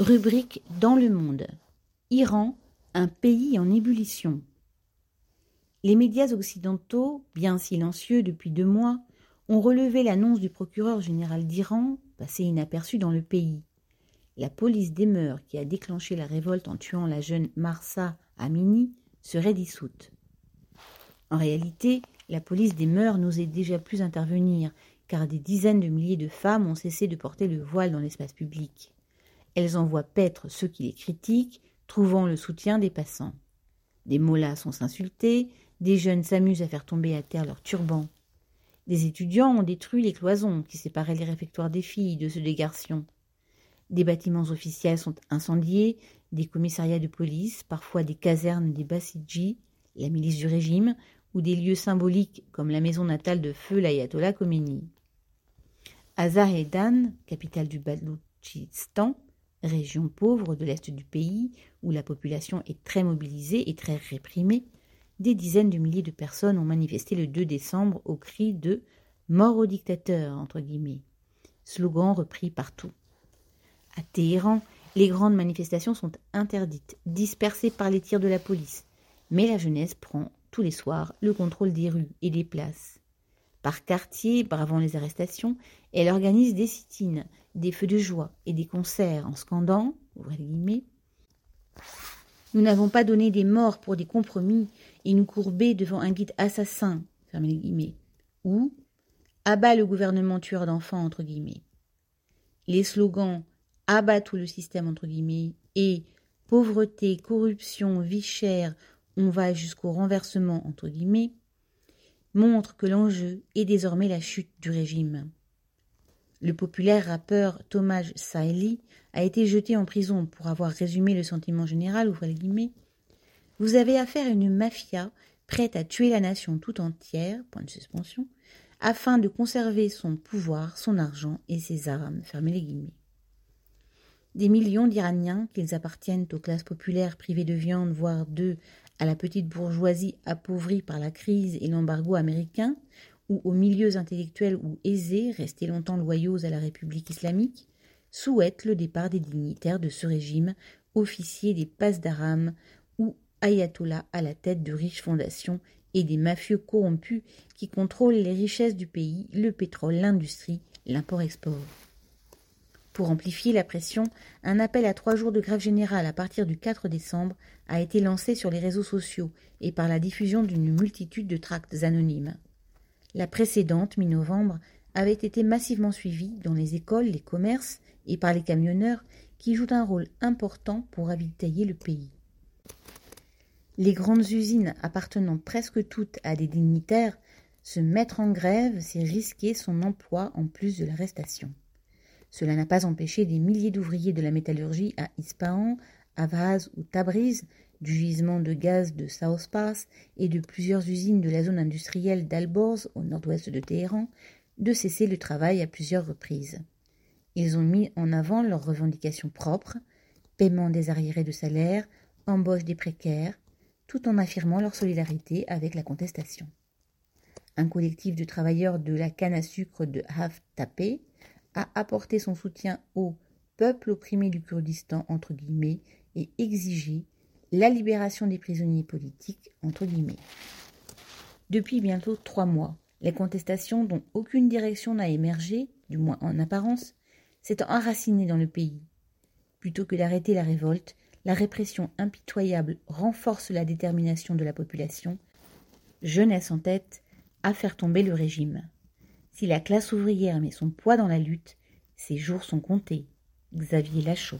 Rubrique Dans le monde. Iran, un pays en ébullition. Les médias occidentaux, bien silencieux depuis deux mois, ont relevé l'annonce du procureur général d'Iran, passé inaperçu dans le pays. La police des mœurs qui a déclenché la révolte en tuant la jeune Marsa Amini serait dissoute. En réalité, la police des mœurs n'osait déjà plus intervenir, car des dizaines de milliers de femmes ont cessé de porter le voile dans l'espace public. Elles envoient paître ceux qui les critiquent, trouvant le soutien des passants. Des mollahs sont insultés, des jeunes s'amusent à faire tomber à terre leurs turbans. Des étudiants ont détruit les cloisons qui séparaient les réfectoires des filles de ceux des garçons. Des bâtiments officiels sont incendiés, des commissariats de police, parfois des casernes des Bassidji, la milice du régime, ou des lieux symboliques comme la maison natale de feu l'ayatollah Khomeini. Azar-e-Dan, capitale du Baloutchistan, région pauvre de l'est du pays, où la population est très mobilisée et très réprimée, des dizaines de milliers de personnes ont manifesté le 2 décembre au cri de Mort au dictateur, entre guillemets, slogan repris partout. À Téhéran, les grandes manifestations sont interdites, dispersées par les tirs de la police, mais la jeunesse prend tous les soirs le contrôle des rues et des places. Par quartier, bravant les arrestations, elle organise des sit des feux de joie et des concerts en scandant, guillemets, nous n'avons pas donné des morts pour des compromis et nous courber devant un guide assassin, ou abat le gouvernement tueur d'enfants. Les slogans abat tout le système, et pauvreté, corruption, vie chère, on va jusqu'au renversement, entre guillemets, montre que l'enjeu est désormais la chute du régime. Le populaire rappeur Thomas Saeli a été jeté en prison pour avoir résumé le sentiment général, guillemets. Vous avez affaire à une mafia prête à tuer la nation tout entière, point de suspension, afin de conserver son pouvoir, son argent et ses armes, les guillemets. Des millions d'Iraniens, qu'ils appartiennent aux classes populaires privées de viande, voire d'œufs, à la petite bourgeoisie appauvrie par la crise et l'embargo américain, ou aux milieux intellectuels ou aisés restés longtemps loyaux à la République islamique, souhaitent le départ des dignitaires de ce régime, officiers des passes d'Aram ou ayatollahs à la tête de riches fondations et des mafieux corrompus qui contrôlent les richesses du pays, le pétrole, l'industrie, l'import-export. Pour amplifier la pression, un appel à trois jours de grève générale à partir du 4 décembre a été lancé sur les réseaux sociaux et par la diffusion d'une multitude de tracts anonymes. La précédente, mi-novembre, avait été massivement suivie dans les écoles, les commerces et par les camionneurs qui jouent un rôle important pour ravitailler le pays. Les grandes usines appartenant presque toutes à des dignitaires, se mettre en grève, c'est risquer son emploi en plus de l'arrestation. Cela n'a pas empêché des milliers d'ouvriers de la métallurgie à Ispahan, Avaz ou Tabriz, du gisement de gaz de South Pass et de plusieurs usines de la zone industrielle d'Alborz au nord-ouest de Téhéran, de cesser le travail à plusieurs reprises. Ils ont mis en avant leurs revendications propres, paiement des arriérés de salaire, embauche des précaires, tout en affirmant leur solidarité avec la contestation. Un collectif de travailleurs de la canne à sucre de Haf Tapé a apporté son soutien au peuple opprimé du Kurdistan entre guillemets et exigé la libération des prisonniers politiques entre guillemets. Depuis bientôt trois mois, les contestations dont aucune direction n'a émergé, du moins en apparence, s'est enracinées dans le pays. Plutôt que d'arrêter la révolte, la répression impitoyable renforce la détermination de la population, jeunesse en tête, à faire tomber le régime. Si la classe ouvrière met son poids dans la lutte, ses jours sont comptés. Xavier Lachaud.